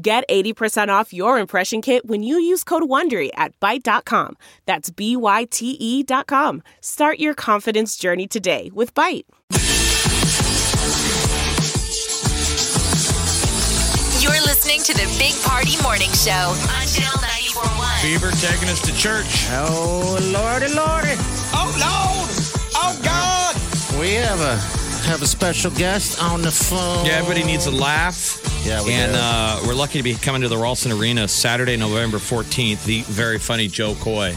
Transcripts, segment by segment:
Get 80% off your impression kit when you use code WONDERY at Byte.com. That's B-Y-T-E dot com. Start your confidence journey today with Byte. You're listening to the Big Party Morning Show on Channel 941. Bieber taking us to church. Oh, lordy, lordy. Oh, Lord. Oh, God. We have a have a special guest on the phone. Yeah, everybody needs a laugh. Yeah, we And do. uh, we're lucky to be coming to the Ralston Arena Saturday, November 14th. The very funny Jo Koy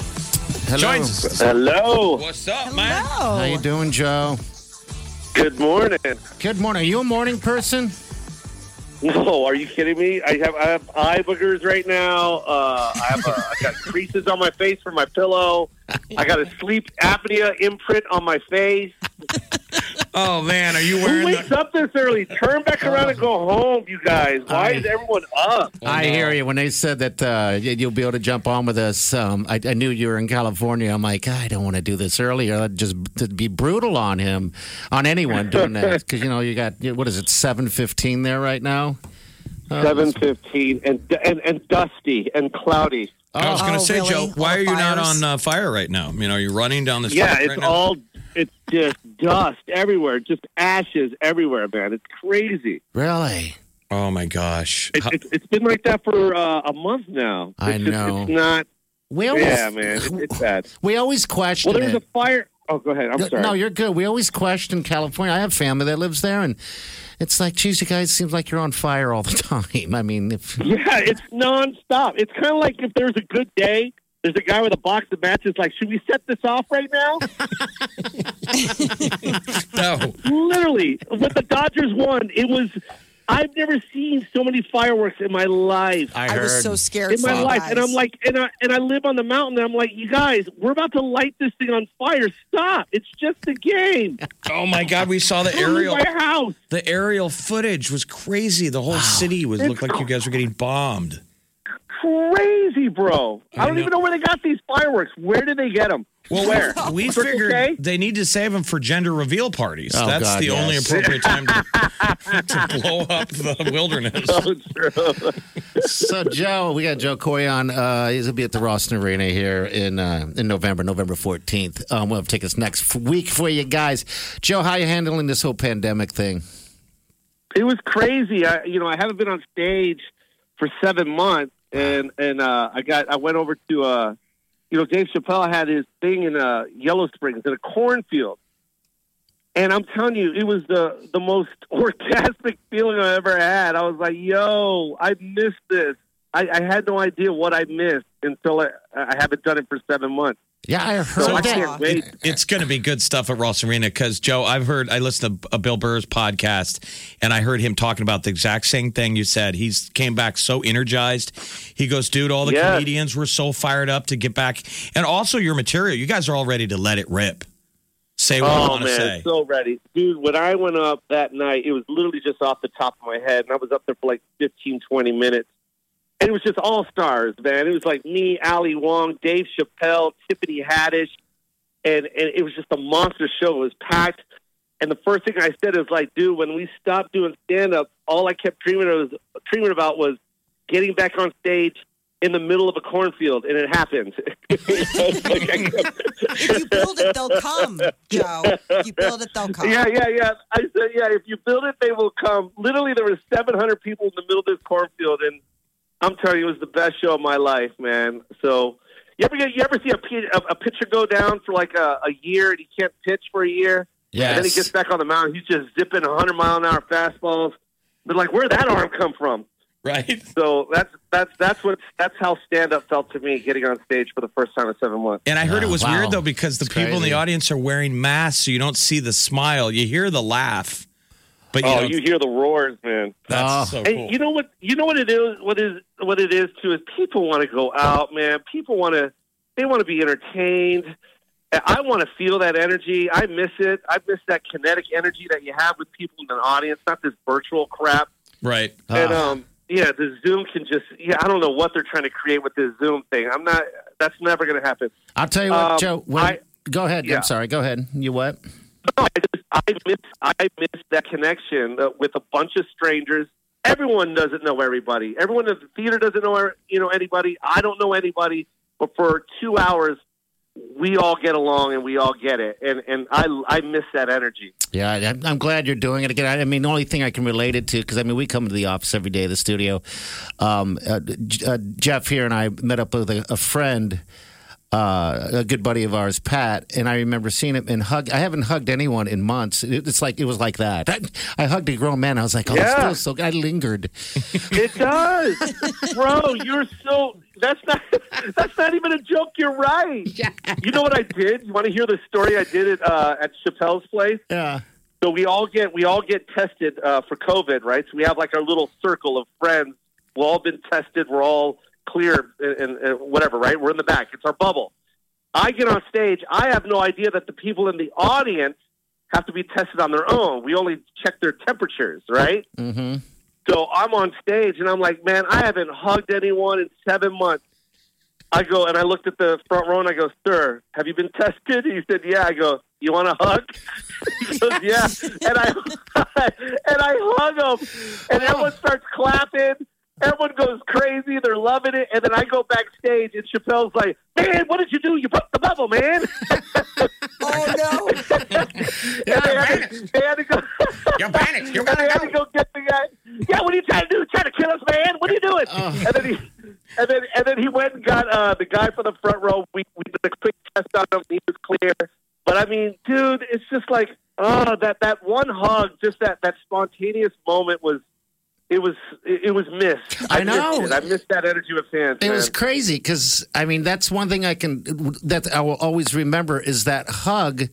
Hello. joins us. Hello. What's up, man? How you doing, Joe? Good morning. Good morning. Are you a morning person? No, are you kidding me? I have I have eye boogers right now. Uh, I have a, I got creases on my face from my pillow. I got a sleep apnea imprint on my face. Oh, man. Are you wearing? Who wearing wakes the. up this early? Turn back around and go home, you guys. Why is everyone up? I hear you. When they said that uh, you'll be able to jump on with us, um, I, I knew you were in California. I'm like, I don't want to do this earlier. I'd just to be brutal on him, on anyone doing that, because you know you got what is it, seven fifteen there right now. Uh, Seven fifteen and and and dusty and cloudy. I was going to Oh, say, really? Joe, why are you the not on uh, fire right now? I mean, are you running down the street Yeah, right it's now? all it's just dust everywhere, just ashes everywhere, man. It's crazy. Really? Oh, my gosh. It, it, it's been like that for uh, a month now. I just- know. it's not. We always, Yeah, man, it's, it's bad. We always question Well, there was it. a fire. Oh, go ahead. I'm No, sorry. No, you're good. We always question California. I have family that lives there, and it's like, geez, you guys seems like you're on fire all the time. I mean, if Yeah, it's nonstop. It's kind of like if there's a good day, there's a guy with a box of matches. Like, should we set this off right now? no. Literally, when the Dodgers won, it was. I've never seen so many fireworks in my life. I I heard, was so scared. in my for life, guys. and I'm like, and I and I live on the mountain. And I'm like, you guys, we're about to light this thing on fire. Stop! It's just a game. Oh, my God. We saw the aerial. my house. The aerial footage was crazy. The whole city was looked like you guys were getting bombed. Crazy, bro. I, I don't know. even know where they got these fireworks. Where did they get them? Well, Where? we figured K? they need to save them for gender reveal parties. Oh, That's God, the only appropriate time to, to blow up the wilderness. True. So Joe, we got Jo Koy on. Uh, he's gonna be at the Ralston Arena here in uh, in November, November fourteenth. Um, we'll take us next week for you guys. Joe, how you handling this whole pandemic thing? it was crazy. I, you know, I haven't been on stage for seven months, and and uh, I got I went over to uh, you know, Dave Chappelle had his thing in uh, Yellow Springs in a cornfield, and I'm telling you, it was the the most orgasmic feeling I ever had. I was like, "Yo, I missed this." I, I had no idea what I missed until I, I haven't done it for seven months. Yeah, I heard So I that. can't wait. It's going to be good stuff at Ross Arena because Joe, I've heard I listened to a Bill Burr's podcast and I heard him talking about the exact same thing you said. He's came back so energized. He goes, dude, all the Yes. comedians were so fired up to get back, and also your material. You guys are all ready to let it rip. Say what you Oh want to say. so ready, dude. When I went up that night, it was literally just off the top of my head, and I was up there for like 15, 20 minutes, and it was just all stars, man. It was like me, Ali Wong, Dave Chappelle, Tiffany Haddish, and and it was just a monster show. It was packed, and the first thing I said is like, dude, when we stopped doing stand up, all I kept dreaming was dreaming about was getting back on stage in the middle of a cornfield, and it kept- if you build it, they'll come, Joe. If you build it, they'll come. Yeah, yeah, yeah. I said, yeah, if you build it, they will come. Literally, there were 700 people in the middle of this cornfield, and I'm telling you, it was the best show of my life, man. So, you ever get, you ever see a, a, a pitcher go down for like a, a year and he can't pitch for a year? And then he gets back on the mound. He's just zipping 100 mile an hour fastballs. They're like, where'd that arm come from? right? So that's that's that's what that's how stand up felt to me getting on stage for the first time in seven months. And I heard it ah, was Wow. weird though because the It's people in the audience are wearing masks, so you don't see the smile. You hear the laugh. But you oh, know, you hear the roars, man. that's Oh. so And you know what? You know what it is. What is what it is too is people want to go out, man. People want to. They want to be entertained. I want to feel that energy. I miss it. I miss that kinetic energy that you have with people in an audience, not this virtual crap. right. And Ah. um, yeah, the Zoom can just. Yeah, I don't know what they're trying to create with this Zoom thing. I'm not. That's never going to happen. I'll tell you what, Um, Joe. When, I- go ahead. yeah. I'm sorry. Go ahead. You what? I miss I miss that connection uh, with a bunch of strangers. Everyone doesn't know everybody. Everyone in the theater doesn't know you know anybody. I don't know anybody. But for two hours, we all get along and we all get it. And and I I miss that energy. Yeah, I'm glad you're doing it again. I mean, the only thing I can relate it to, because I mean, we come to the office every day, the studio. Um, uh, uh, Jeff here and I met up with a, a friend, uh, a good buddy of ours, Pat, and I remember seeing him and hug. I haven't hugged anyone in months. It- It's like it was like that. I, I hugged a grown man. I was like, oh, Yeah. it feels so. good. I lingered. It does, bro. You're so. That's not. That's not even a joke. You're right. Yeah. You know what I did? You want to hear the story I did it uh, at Chappelle's place? Yeah. So we all get we all get tested uh, for COVID, right? So we have like our little circle of friends. We've all been tested. We're all clear and, and, and whatever, right? We're in the back. It's our bubble. I get on stage. I have no idea that the people in the audience have to be tested on their own. We only check their temperatures, right? Mm-hmm. So I'm on stage and I'm like, man, I haven't hugged anyone in seven months. I go and I looked at the front row and I go, sir, have you been tested? He said, yeah. I go, you want a hug? he goes, yeah. And I and I hug him, and everyone starts clapping. Everyone goes crazy. They're loving it. And then I go backstage, and Chappelle's like, "Man, what did you do? You broke the bubble, man!" Oh no! and they, had to, they had to go. You're panicked. You're and they gonna had go. to go get the guy. Yeah, what are you trying to do? Trying to kill us, man? What are you doing? And then he, and then and then he went and got uh, the guy from the front row. We we did a quick test on him. He was clear. But I mean, dude, it's just like oh, that that one hug, just that that spontaneous moment was. It was it was missed. I know. Missed it. I missed that energy with fans. It man. was crazy because I mean that's one thing I can that I will always remember is that hug,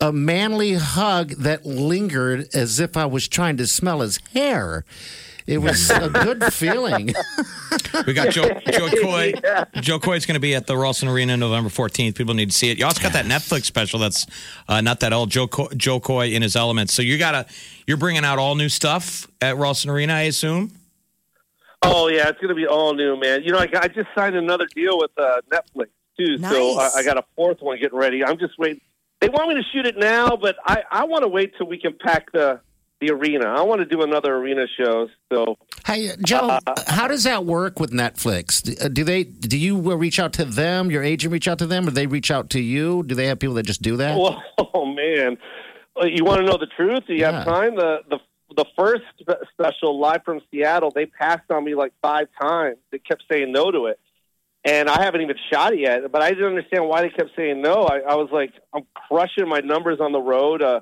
a manly hug that lingered as if I was trying to smell his hair. It was a good feeling. We got Joe, Jo Koy. Jo Koy's going to be at the Ralston Arena November 14th. People need to see it. You also got that Netflix special that's uh, not that old. Joe, Co- Jo Koy in his elements. So you got to, you're bringing out all new stuff at Ralston Arena, I assume? Oh yeah, it's going to be all new, man. You know, I, I just signed another deal with uh, Netflix too, so Nice. I, I got a fourth one getting ready. I'm just waiting. They want me to shoot it now, but I, I want to wait till we can pack the the arena. I want to do another arena show. So Hey, Joe, how does that work with Netflix? Do- uh, they do you uh, reach out to them? Your agent reach out to them, or they reach out to you? Do they have people that just do that? Well, oh man, Uh, you want to know the truth? Do you Yeah. have time? The the the first special live from Seattle, they passed on me like five times. They kept saying no to it, and I haven't even shot it yet. But I didn't understand why they kept saying no. I, I was like, I'm crushing my numbers on the road. Uh,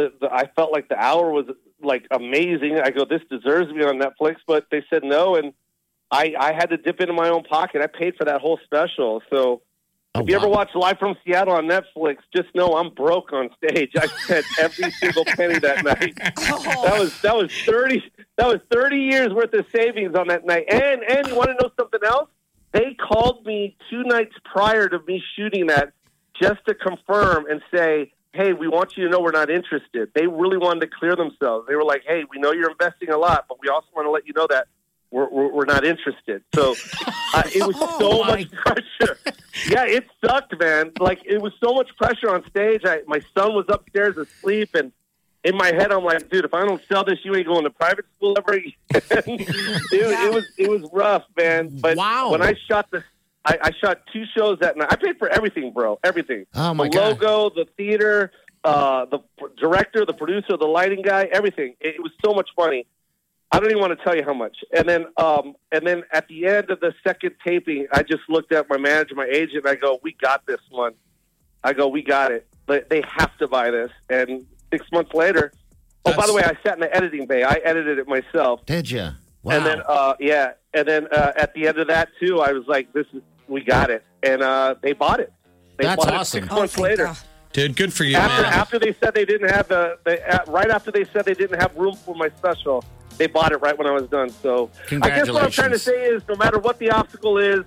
the, the I felt like the hour was like amazing. I go, this deserves to be on Netflix, but they said no, and I I had to dip into my own pocket. I paid for that whole special, so. Oh, If you ever watch Live from Seattle on Netflix, just know I'm broke on stage. I spent every single penny that night. Oh. That was that was thirty that was thirty years worth of savings on that night. And and you want to know something else? They called me two nights prior to me shooting that just to confirm and say, "Hey, we want you to know we're not interested." They really wanted to clear themselves. They were like, "Hey, we know you're investing a lot, but we also want to let you know that." We're, we're, we're not interested. So uh, it was so my much pressure. Yeah, it sucked, man. Like it was so much pressure on stage. I, my son was upstairs asleep, and in my head, I'm like, dude, if I don't sell this, you ain't going to private school ever again. it, it was it was rough, man. But Wow. when I shot the, I, I shot two shows that night. I paid for everything, bro. Everything. Oh, my the God. logo, the theater, uh, the director, the producer, the lighting guy, everything. It, it was so much money. I don't even want to tell you how much. And then, um, and then at the end of the second taping, I just looked at my manager, my agent, and I go, "We got this one." I go, "We got it. They, they have to buy this." And six months later, oh, by the way, I sat in the editing bay. I edited it myself. Did you? Wow. And then, uh, yeah, and then uh, at the end of that too, I was like, "This is, we got it," and uh, they bought it. They That's bought awesome. it six Oh, months thank later. God. Dude, good for you, After, man. after they said they didn't have the, the uh, right after they said they didn't have room for my special, they bought it right when I was done. So I guess what I'm trying to say is, no matter what the obstacle is,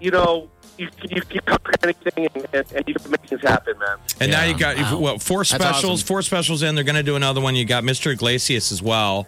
you know, you you can conquer anything and, and, and you can make things happen, man. And now Yeah, you got wow. what four specials, awesome. four specials in. They're going to do another one. You got Mr. Iglesias as well.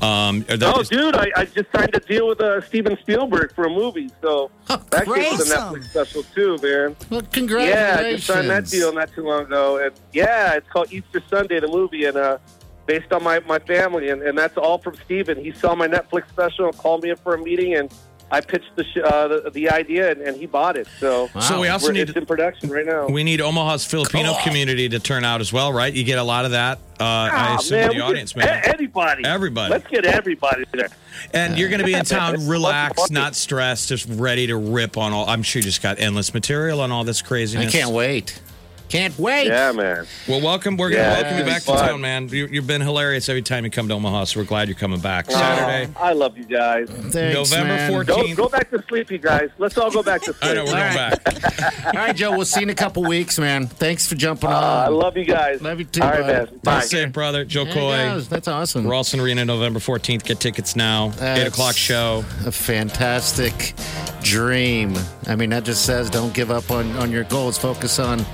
Um, Oh, just- dude, I, I just signed a deal with uh, Steven Spielberg for a movie, so that great. gets the Netflix special too, man. Well, congratulations! Yeah. I just signed that deal not too long ago, and yeah, it's called Easter Sunday, the movie, and uh, based on my my family, and, and that's all from Steven. He saw my Netflix special and called me in for a meeting, and I pitched the sh- uh, the, the idea, and, and he bought it. So So we also we're, need it's in production right now. we need Omaha's Filipino community to turn out as well, right? You get a lot of that. Uh, I Ah, assume man, the audience, man. a- Anybody. Everybody. Let's get everybody there. And you're going to be in town, It's relaxed, not stressed, just ready to rip on all. I'm sure you just got endless material on all this craziness. I can't wait. Can't wait. Yeah, man. Well, welcome. We're going to Yeah, welcome you it's back to town, man. You, you've been hilarious every time you come to Omaha, so we're glad you're coming back. Oh, Saturday, I love you guys. Thanks, November 14th. Go, go back to sleep, you guys. Let's all go back to sleep. I know we're going back. All right, Joe. We'll see you in a couple weeks, man. Thanks for jumping Uh, on. I love you guys. Love you too, All right, bud. man. Bye. Stay safe, brother. Joe There he Coy. goes. That's awesome. Ralston Arena, November 14th. Get tickets now. 8 o'clock show. a fantastic dream. I mean, that just says don't give up on, on your goals. Focus on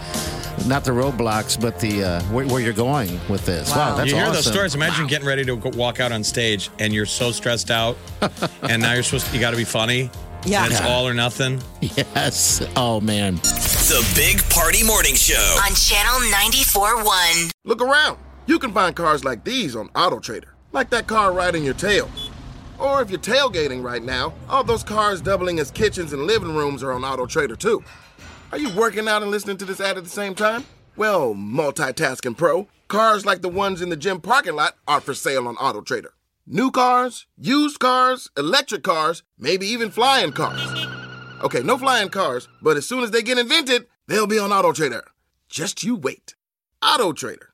not the roadblocks, but the uh, where, where you're going with this. Wow, Wow. that's you hear awesome. those stories. Imagine getting ready to walk out on stage and you're so stressed out, and now you're supposed to, you got to be funny. Yeah. And it's all or nothing. Yes. Oh man. The Big Party Morning Show. on Channel 94.1. Look around. You can find cars like these on AutoTrader, like that car right in your tail. Or if you're tailgating right now, all those cars doubling as kitchens and living rooms are on AutoTrader too. Are you working out and listening to this ad at the same time? Well, multitasking pro, cars like the ones in the gym parking lot are for sale on AutoTrader. New cars, used cars, electric cars, maybe even flying cars. Okay, no flying cars, but as soon as they get invented, they'll be on AutoTrader. Just you wait. AutoTrader.